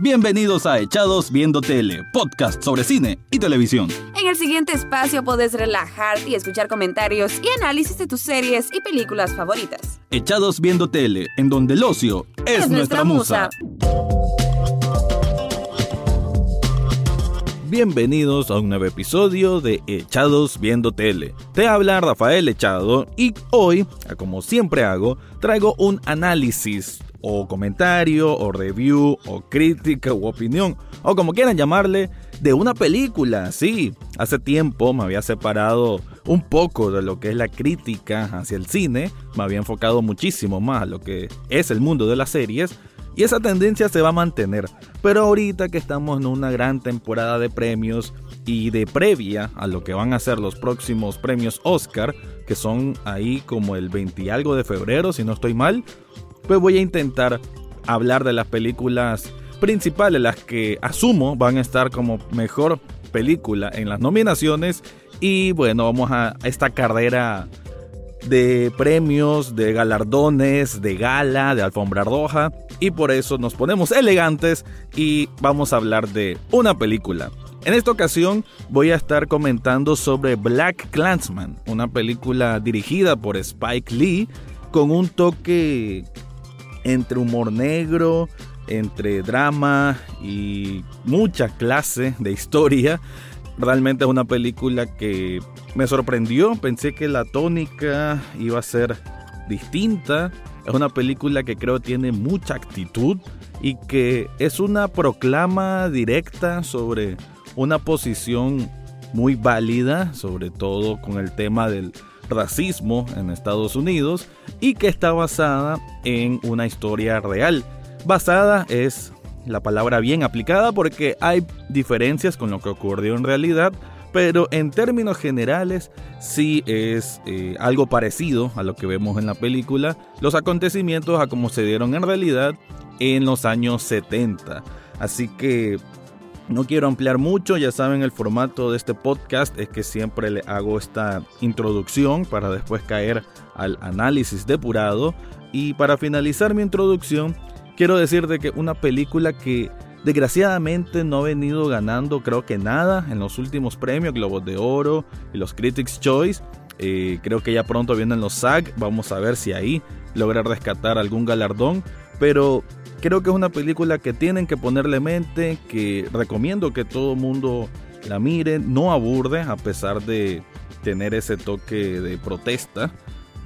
Bienvenidos a Echados Viendo Tele, podcast sobre cine y televisión. En el siguiente espacio podés relajarte y escuchar comentarios y análisis de tus series y películas favoritas. Echados Viendo Tele, en donde el ocio es, nuestra, musa. Bienvenidos a un nuevo episodio de Echados Viendo Tele. Te habla Rafael Echado y hoy, como siempre hago, traigo un análisis o comentario, o review, o crítica, o opinión, o como quieran llamarle, de una película. Sí, hace tiempo me había separado un poco de lo que es la crítica hacia el cine, me había enfocado muchísimo más a lo que es el mundo de las series, y esa tendencia se va a mantener. Pero ahorita que estamos en una gran temporada de premios y de previa a lo que van a ser los próximos premios Oscar, que son ahí como el 20 y algo de febrero, si no estoy mal, pues voy a intentar hablar de las películas principales, las que asumo van a estar como mejor película en las nominaciones. Y bueno, vamos a esta carrera de premios, de galardones, de gala, de alfombra roja. Y por eso nos ponemos elegantes y vamos a hablar de una película. En esta ocasión voy a estar comentando sobre Black Clansman, una película dirigida por Spike Lee con un toque entre humor negro, entre drama y mucha clase de historia. Realmente es una película que me sorprendió, pensé que la tónica iba a ser distinta. Es una película que creo tiene mucha actitud y que es una proclama directa sobre una posición muy válida, sobre todo con el tema del racismo en Estados Unidos y que está basada en una historia real. Basada es la palabra bien aplicada porque hay diferencias con lo que ocurrió en realidad, pero en términos generales sí es eh, algo parecido a lo que vemos en la película, los acontecimientos a como se dieron en realidad en los años 70. Así que no quiero ampliar mucho, ya saben el formato de este podcast es que siempre le hago esta introducción para después caer al análisis depurado. Y para finalizar mi introducción quiero decirte que una película que desgraciadamente no ha venido ganando creo que nada en los últimos premios, Globos de Oro y los Critics Choice, eh, creo que ya pronto vienen los SAG, vamos a ver si ahí logra rescatar algún galardón, pero creo que es una película que tienen que ponerle mente, que recomiendo que todo mundo la mire, no aburde a pesar de tener ese toque de protesta.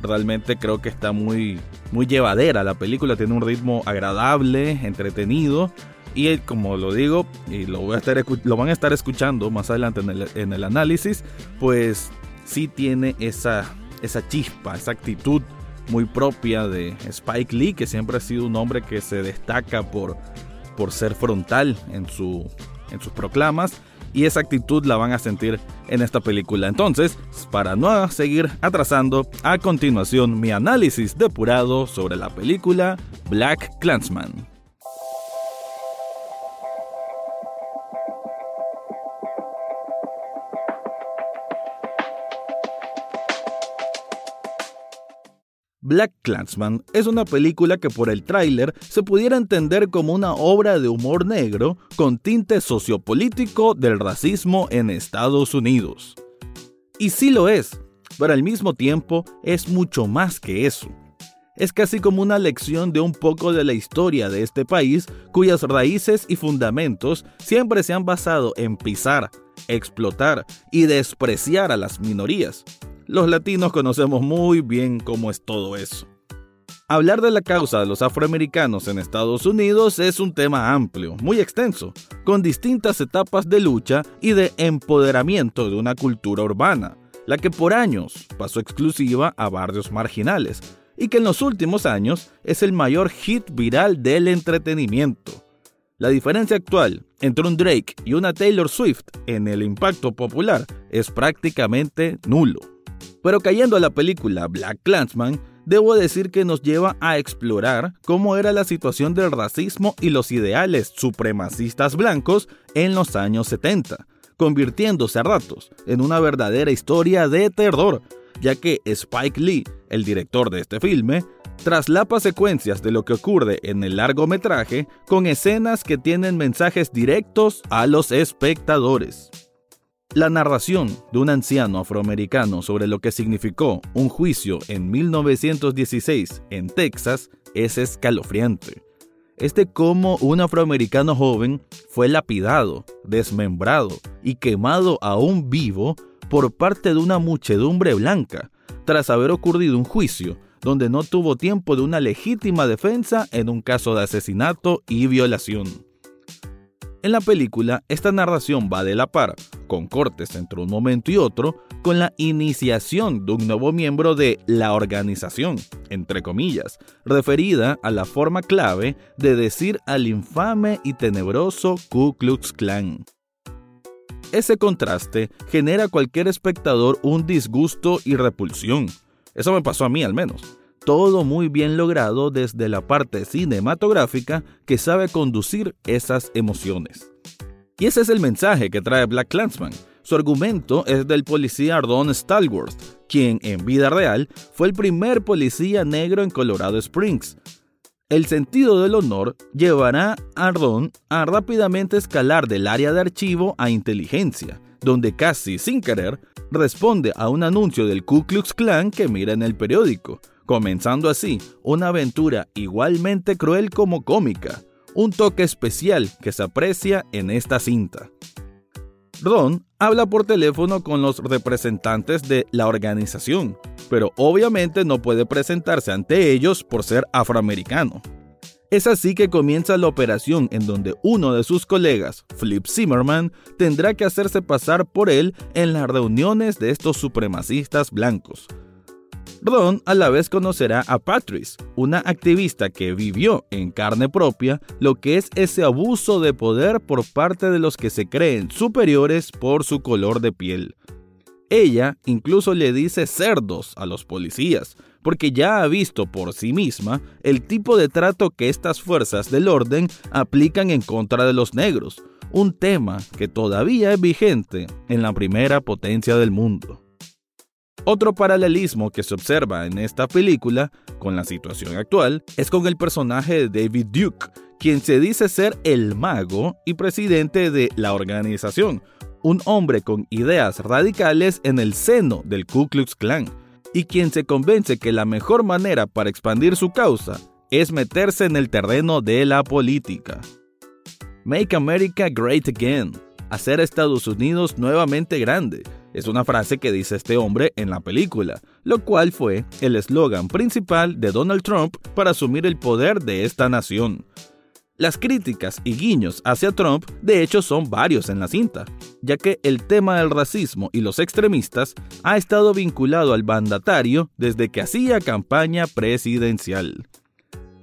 Realmente creo que está muy, muy llevadera la película, tiene un ritmo agradable, entretenido. Y como lo digo, y lo, voy a estar, lo van a estar escuchando más adelante en el, en el análisis, pues sí tiene esa, esa chispa, esa actitud muy propia de Spike Lee, que siempre ha sido un hombre que se destaca por, por ser frontal en, su, en sus proclamas. Y esa actitud la van a sentir en esta película. Entonces, para no seguir atrasando, a continuación mi análisis depurado sobre la película Black Clansman. Black Clansman es una película que por el tráiler se pudiera entender como una obra de humor negro con tinte sociopolítico del racismo en Estados Unidos. Y sí lo es, pero al mismo tiempo es mucho más que eso. Es casi como una lección de un poco de la historia de este país cuyas raíces y fundamentos siempre se han basado en pisar, explotar y despreciar a las minorías los latinos conocemos muy bien cómo es todo eso. Hablar de la causa de los afroamericanos en Estados Unidos es un tema amplio, muy extenso, con distintas etapas de lucha y de empoderamiento de una cultura urbana, la que por años pasó exclusiva a barrios marginales y que en los últimos años es el mayor hit viral del entretenimiento. La diferencia actual entre un Drake y una Taylor Swift en el impacto popular es prácticamente nulo. Pero cayendo a la película Black Clansman, debo decir que nos lleva a explorar cómo era la situación del racismo y los ideales supremacistas blancos en los años 70, convirtiéndose a ratos en una verdadera historia de terror, ya que Spike Lee, el director de este filme, traslapa secuencias de lo que ocurre en el largometraje con escenas que tienen mensajes directos a los espectadores. La narración de un anciano afroamericano sobre lo que significó un juicio en 1916 en Texas es escalofriante. Es de cómo un afroamericano joven fue lapidado, desmembrado y quemado aún vivo por parte de una muchedumbre blanca, tras haber ocurrido un juicio donde no tuvo tiempo de una legítima defensa en un caso de asesinato y violación. En la película, esta narración va de la par, con cortes entre un momento y otro, con la iniciación de un nuevo miembro de la organización, entre comillas, referida a la forma clave de decir al infame y tenebroso Ku Klux Klan. Ese contraste genera a cualquier espectador un disgusto y repulsión. Eso me pasó a mí al menos todo muy bien logrado desde la parte cinematográfica que sabe conducir esas emociones. Y ese es el mensaje que trae Black Clansman. Su argumento es del policía Ardon Stallworth, quien en vida real fue el primer policía negro en Colorado Springs. El sentido del honor llevará a Ardon a rápidamente escalar del área de archivo a inteligencia, donde casi sin querer responde a un anuncio del Ku Klux Klan que mira en el periódico, comenzando así una aventura igualmente cruel como cómica, un toque especial que se aprecia en esta cinta. Ron habla por teléfono con los representantes de la organización, pero obviamente no puede presentarse ante ellos por ser afroamericano. Es así que comienza la operación en donde uno de sus colegas, Flip Zimmerman, tendrá que hacerse pasar por él en las reuniones de estos supremacistas blancos, Ron a la vez conocerá a Patrice, una activista que vivió en carne propia lo que es ese abuso de poder por parte de los que se creen superiores por su color de piel. Ella incluso le dice cerdos a los policías, porque ya ha visto por sí misma el tipo de trato que estas fuerzas del orden aplican en contra de los negros, un tema que todavía es vigente en la primera potencia del mundo. Otro paralelismo que se observa en esta película con la situación actual es con el personaje de David Duke, quien se dice ser el mago y presidente de la organización, un hombre con ideas radicales en el seno del Ku Klux Klan, y quien se convence que la mejor manera para expandir su causa es meterse en el terreno de la política. Make America Great Again, hacer Estados Unidos nuevamente grande, es una frase que dice este hombre en la película, lo cual fue el eslogan principal de Donald Trump para asumir el poder de esta nación. Las críticas y guiños hacia Trump de hecho son varios en la cinta, ya que el tema del racismo y los extremistas ha estado vinculado al mandatario desde que hacía campaña presidencial.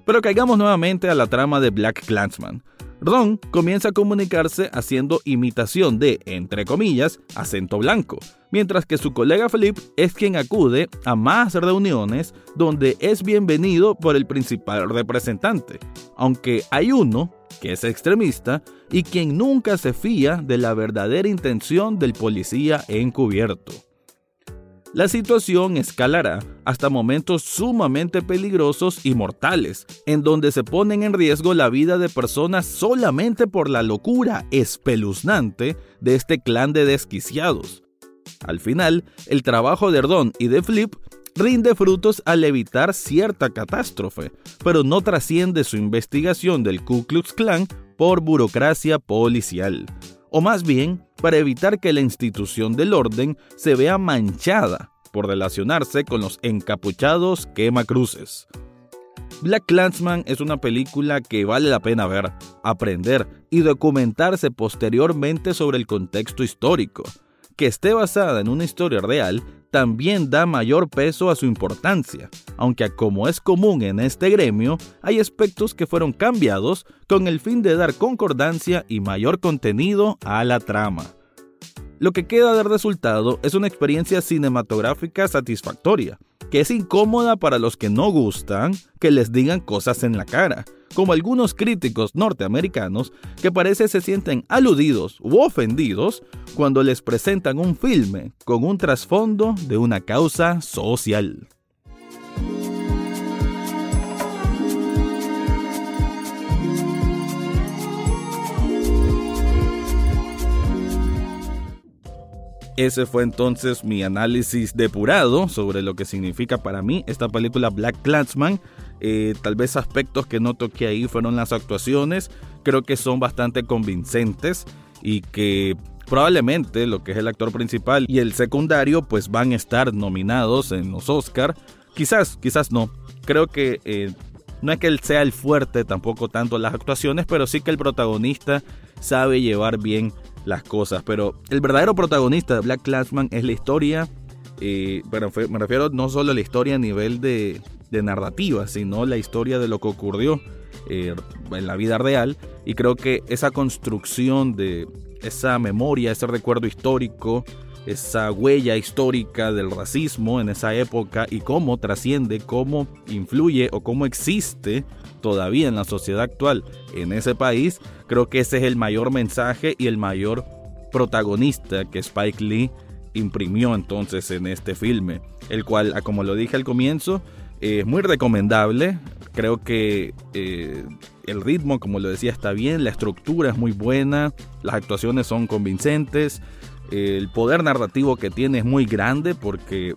Pero caigamos nuevamente a la trama de Black Clansman, Ron comienza a comunicarse haciendo imitación de, entre comillas, acento blanco, mientras que su colega Philip es quien acude a más reuniones donde es bienvenido por el principal representante, aunque hay uno que es extremista y quien nunca se fía de la verdadera intención del policía encubierto la situación escalará hasta momentos sumamente peligrosos y mortales, en donde se ponen en riesgo la vida de personas solamente por la locura espeluznante de este clan de desquiciados. Al final, el trabajo de Erdón y de Flip rinde frutos al evitar cierta catástrofe, pero no trasciende su investigación del Ku Klux Klan por burocracia policial o más bien para evitar que la institución del orden se vea manchada por relacionarse con los encapuchados quemacruces. Black Clansman es una película que vale la pena ver, aprender y documentarse posteriormente sobre el contexto histórico. Que esté basada en una historia real también da mayor peso a su importancia, aunque como es común en este gremio, hay aspectos que fueron cambiados con el fin de dar concordancia y mayor contenido a la trama. Lo que queda de resultado es una experiencia cinematográfica satisfactoria, que es incómoda para los que no gustan que les digan cosas en la cara, como algunos críticos norteamericanos que parece se sienten aludidos u ofendidos cuando les presentan un filme con un trasfondo de una causa social. Ese fue entonces mi análisis depurado sobre lo que significa para mí esta película Black Clansman. Eh, tal vez aspectos que no toqué ahí fueron las actuaciones. Creo que son bastante convincentes y que probablemente lo que es el actor principal y el secundario pues van a estar nominados en los Oscar. Quizás, quizás no. Creo que eh, no es que él sea el fuerte tampoco tanto las actuaciones, pero sí que el protagonista sabe llevar bien las cosas. Pero el verdadero protagonista de Black Clansman es la historia. Eh, bueno, me refiero no solo a la historia a nivel de, narrativa, sino la historia de lo que ocurrió eh, en la vida real. Y creo que esa construcción de esa memoria, ese recuerdo histórico, esa huella histórica del racismo en esa época y cómo trasciende, cómo influye o cómo existe todavía en la sociedad actual en ese país, creo que ese es el mayor mensaje y el mayor protagonista que Spike Lee imprimió entonces en este filme, el cual, ah, como lo dije al comienzo, es muy recomendable. Creo que eh, el ritmo, como lo decía, está bien, la estructura es muy buena, las actuaciones son convincentes, el poder narrativo que tiene es muy grande porque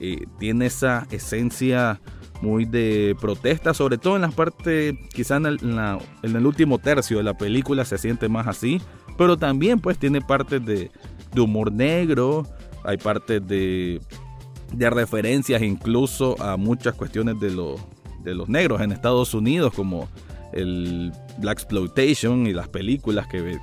eh, tiene esa esencia muy de protesta, sobre todo en las partes, quizá en el, último tercio de la película se siente más así, pero también pues tiene partes de, humor negro, hay partes de, referencias incluso a muchas cuestiones de, de los negros en Estados Unidos, como el Black Exploitation y las películas que,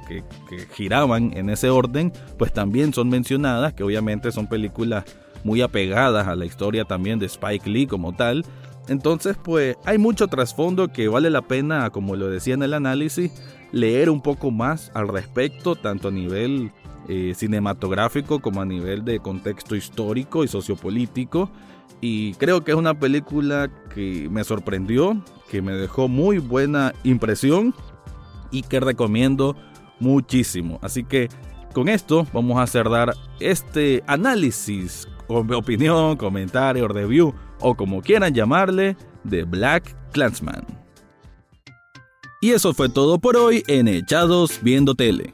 giraban en ese orden, pues también son mencionadas, que obviamente son películas muy apegadas a la historia también de Spike Lee como tal. Entonces, pues hay mucho trasfondo que vale la pena, como lo decía en el análisis, leer un poco más al respecto, tanto a nivel eh, cinematográfico como a nivel de contexto histórico y sociopolítico. Y creo que es una película que me sorprendió, que me dejó muy buena impresión y que recomiendo muchísimo. Así que con esto vamos a cerrar este análisis, opinión, comentario, review o como quieran llamarle, de Black Clansman. Y eso fue todo por hoy en Echados Viendo Tele.